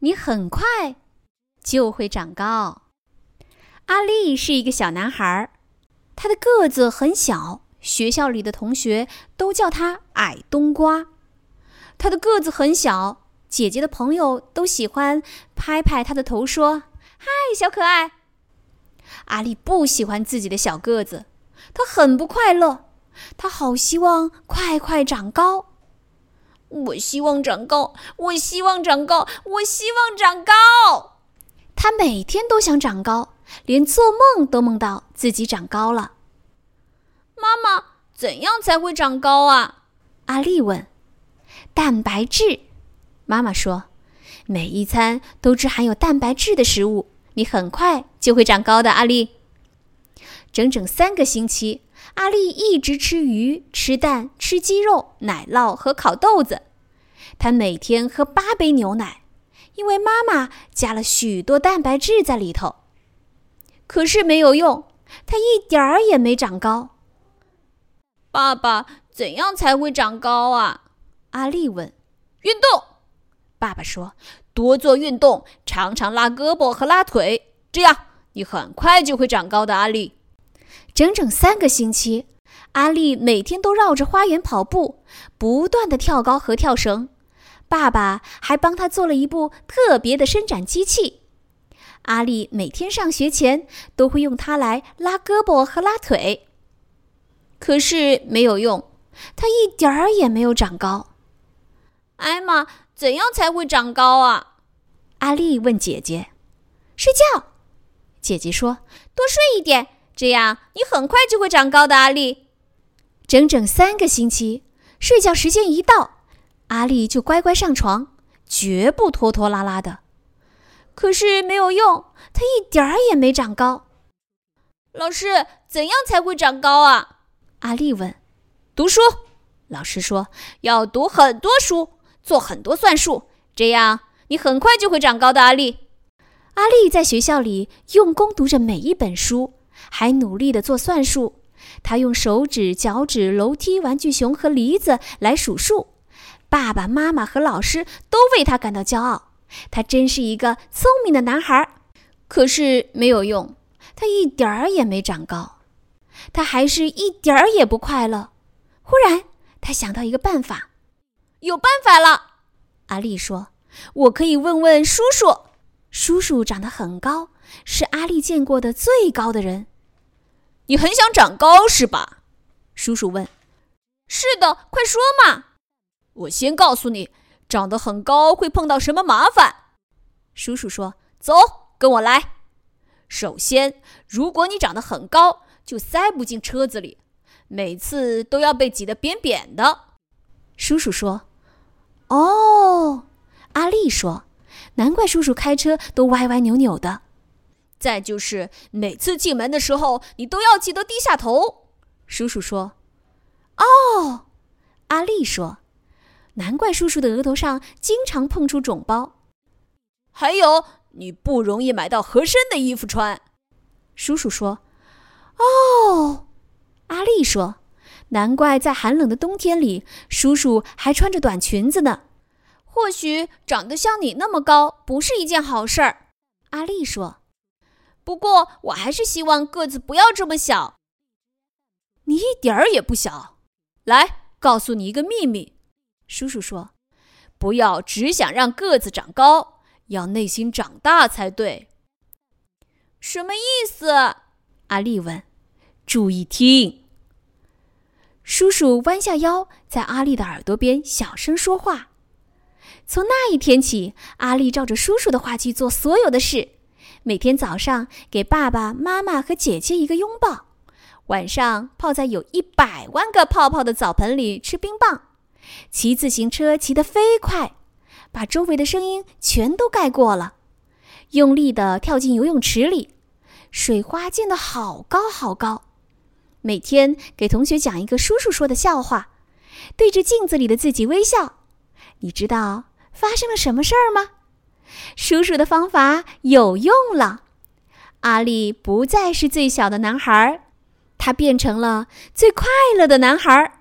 你很快就会长高。阿力是一个小男孩，他的个子很小，学校里的同学都叫他矮冬瓜。他的个子很小，姐姐的朋友都喜欢拍拍他的头，说：“嗨，小可爱。”阿力不喜欢自己的小个子，他很不快乐，他好希望快快长高。我希望长高，我希望长高，我希望长高。他每天都想长高，连做梦都梦到自己长高了。妈妈，怎样才会长高啊？阿丽问。蛋白质，妈妈说，每一餐都吃含有蛋白质的食物，你很快就会长高的。阿丽，整整三个星期。阿丽一直吃鱼、吃蛋、吃鸡肉、奶酪和烤豆子。她每天喝八杯牛奶，因为妈妈加了许多蛋白质在里头。可是没有用，她一点儿也没长高。爸爸，怎样才会长高啊？阿丽问。运动，爸爸说，多做运动，常常拉胳膊和拉腿，这样你很快就会长高的。阿丽。整整三个星期，阿丽每天都绕着花园跑步，不断的跳高和跳绳。爸爸还帮他做了一部特别的伸展机器。阿丽每天上学前都会用它来拉胳膊和拉腿。可是没有用，他一点儿也没有长高。艾玛，怎样才会长高啊？阿丽问姐姐。睡觉，姐姐说，多睡一点。这样，你很快就会长高的，阿丽。整整三个星期，睡觉时间一到，阿丽就乖乖上床，绝不拖拖拉拉的。可是没有用，她一点儿也没长高。老师，怎样才会长高啊？阿丽问。读书，老师说要读很多书，做很多算术，这样你很快就会长高的，阿丽。阿丽在学校里用功读着每一本书。还努力地做算术，他用手指、脚趾、楼梯、玩具熊和梨子来数数。爸爸妈妈和老师都为他感到骄傲。他真是一个聪明的男孩。可是没有用，他一点儿也没长高。他还是一点儿也不快乐。忽然，他想到一个办法。有办法了！阿丽说：“我可以问问叔叔。叔叔长得很高，是阿丽见过的最高的人。”你很想长高是吧？叔叔问。是的，快说嘛！我先告诉你，长得很高会碰到什么麻烦。叔叔说：“走，跟我来。首先，如果你长得很高，就塞不进车子里，每次都要被挤得扁扁的。”叔叔说：“哦。”阿丽说：“难怪叔叔开车都歪歪扭扭的。”再就是每次进门的时候，你都要记得低下头。叔叔说：“哦。”阿丽说：“难怪叔叔的额头上经常碰出肿包。”还有，你不容易买到合身的衣服穿。叔叔说：“哦。”阿丽说：“难怪在寒冷的冬天里，叔叔还穿着短裙子呢。或许长得像你那么高不是一件好事儿。”阿丽说。不过，我还是希望个子不要这么小。你一点儿也不小。来，告诉你一个秘密。叔叔说：“不要只想让个子长高，要内心长大才对。”什么意思？阿丽问。注意听。叔叔弯下腰，在阿丽的耳朵边小声说话。从那一天起，阿丽照着叔叔的话去做所有的事。每天早上给爸爸妈妈和姐姐一个拥抱，晚上泡在有一百万个泡泡的澡盆里吃冰棒，骑自行车骑得飞快，把周围的声音全都盖过了，用力地跳进游泳池里，水花溅得好高好高。每天给同学讲一个叔叔说的笑话，对着镜子里的自己微笑。你知道发生了什么事儿吗？叔叔的方法有用了，阿力不再是最小的男孩，他变成了最快乐的男孩。